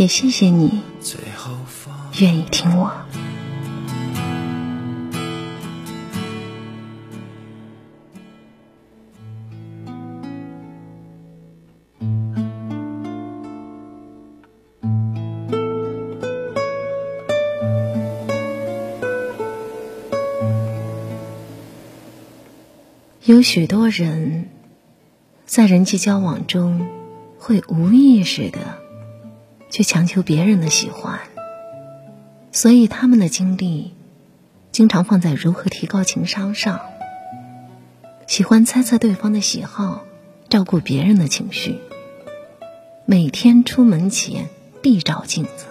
也谢谢你愿意听我。有许多人在人际交往中会无意识的。去强求别人的喜欢，所以他们的精力经常放在如何提高情商上。喜欢猜测对方的喜好，照顾别人的情绪。每天出门前必照镜子。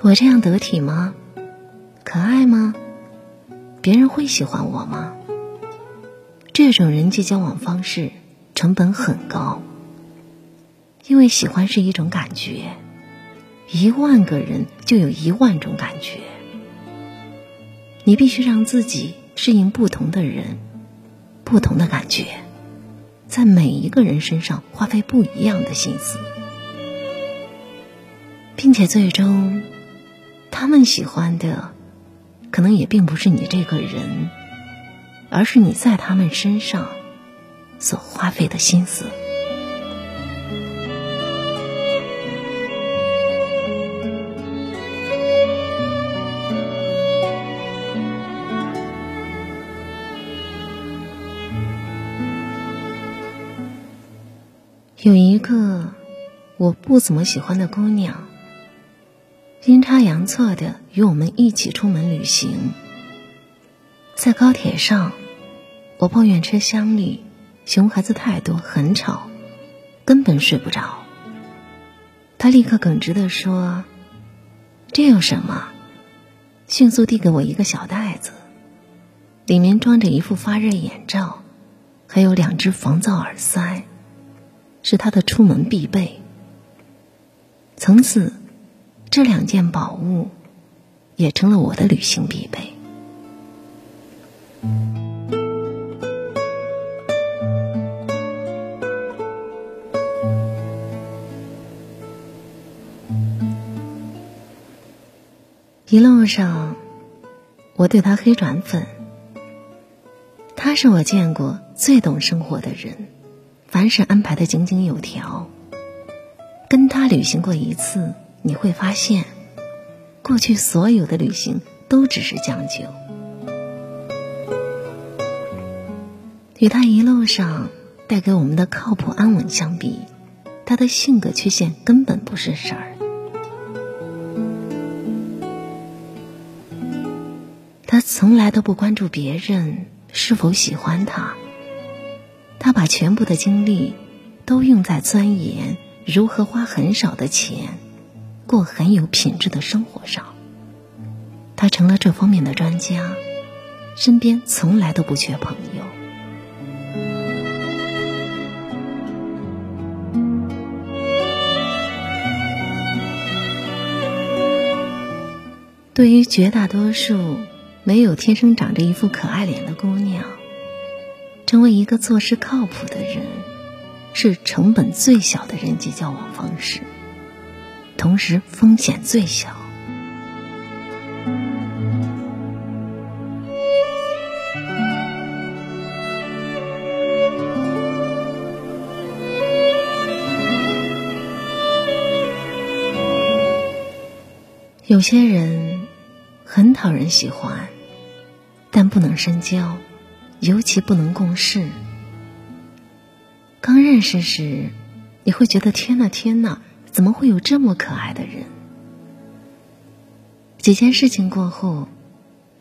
我这样得体吗？可爱吗？别人会喜欢我吗？这种人际交往方式成本很高。因为喜欢是一种感觉，一万个人就有一万种感觉。你必须让自己适应不同的人、不同的感觉，在每一个人身上花费不一样的心思，并且最终，他们喜欢的，可能也并不是你这个人，而是你在他们身上所花费的心思。有一个我不怎么喜欢的姑娘，阴差阳错的与我们一起出门旅行。在高铁上，我抱怨车厢里熊孩子太多，很吵，根本睡不着。她立刻耿直的说：“这有什么？”迅速递给我一个小袋子，里面装着一副发热眼罩，还有两只防噪耳塞。是他的出门必备。从此，这两件宝物也成了我的旅行必备。一路上，我对他黑转粉。他是我见过最懂生活的人。凡事安排的井井有条。跟他旅行过一次，你会发现，过去所有的旅行都只是将就。与他一路上带给我们的靠谱安稳相比，他的性格缺陷根本不是事儿。他从来都不关注别人是否喜欢他。他把全部的精力都用在钻研如何花很少的钱过很有品质的生活上。他成了这方面的专家，身边从来都不缺朋友。对于绝大多数没有天生长着一副可爱脸的姑娘。成为一个做事靠谱的人，是成本最小的人际交往方式，同时风险最小。有些人很讨人喜欢，但不能深交。尤其不能共事。刚认识时，你会觉得天呐天呐，怎么会有这么可爱的人？几件事情过后，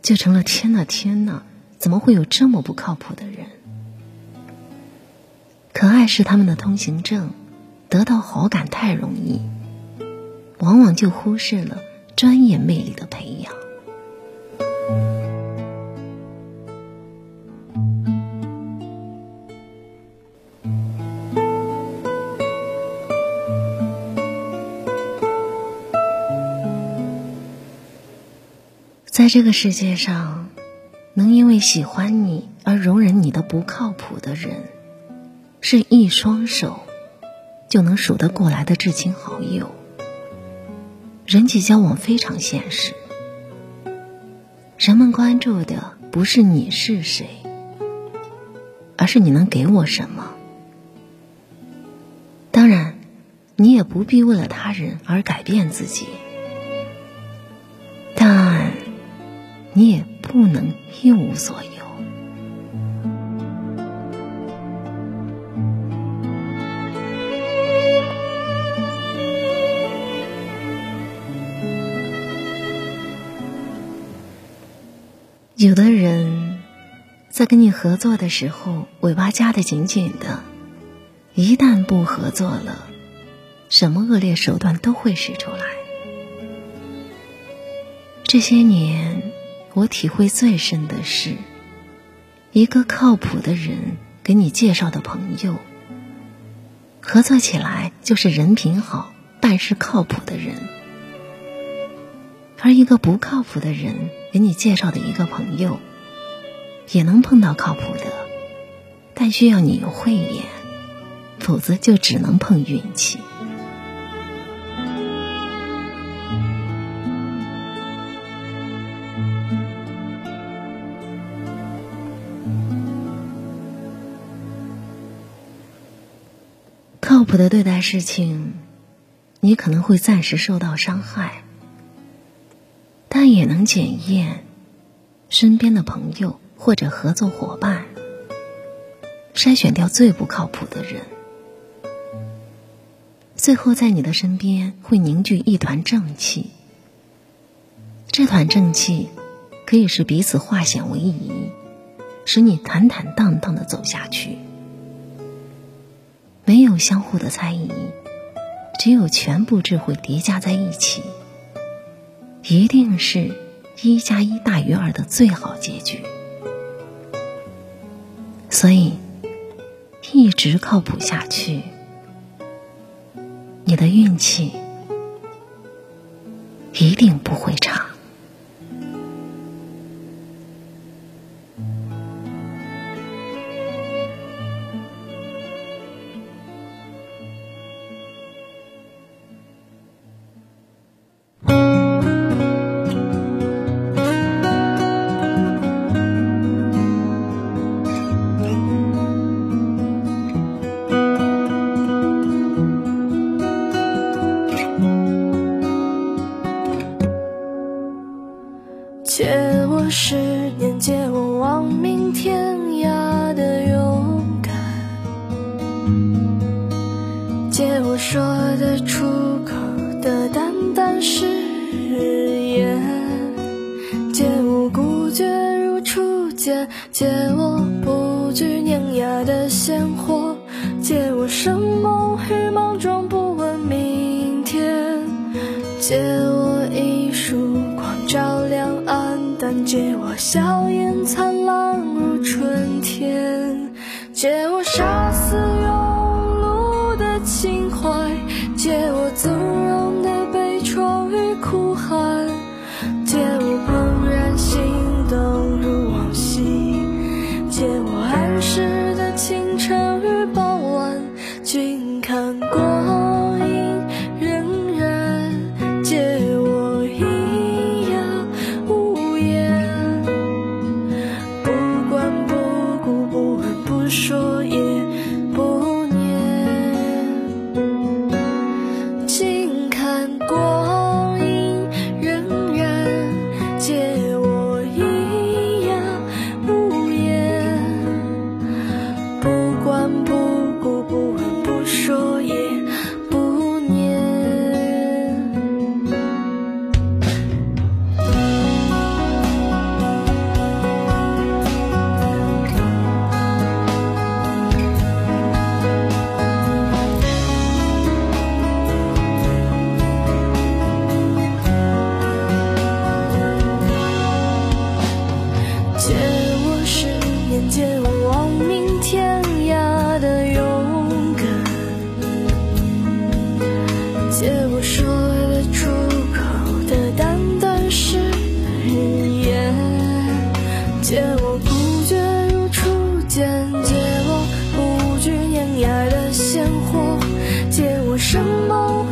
就成了天呐天呐，怎么会有这么不靠谱的人？可爱是他们的通行证，得到好感太容易，往往就忽视了专业魅力的培养。在这个世界上，能因为喜欢你而容忍你的不靠谱的人，是一双手就能数得过来的至亲好友。人际交往非常现实，人们关注的不是你是谁，而是你能给我什么。当然，你也不必为了他人而改变自己。你也不能一无所有。有的人，在跟你合作的时候，尾巴夹得紧紧的；一旦不合作了，什么恶劣手段都会使出来。这些年。我体会最深的是，一个靠谱的人给你介绍的朋友，合作起来就是人品好、办事靠谱的人；而一个不靠谱的人给你介绍的一个朋友，也能碰到靠谱的，但需要你有慧眼，否则就只能碰运气。靠谱的对待事情，你可能会暂时受到伤害，但也能检验身边的朋友或者合作伙伴，筛选掉最不靠谱的人，最后在你的身边会凝聚一团正气。这团正气可以使彼此化险为夷，使你坦坦荡荡的走下去。没有相互的猜疑，只有全部智慧叠加在一起，一定是一加一大于二的最好结局。所以，一直靠谱下去，你的运气一定不会差。借我一束光照亮暗淡。借我笑颜灿烂如春天，借我借我孤绝如初见借我不惧碾压的鲜活借我生猛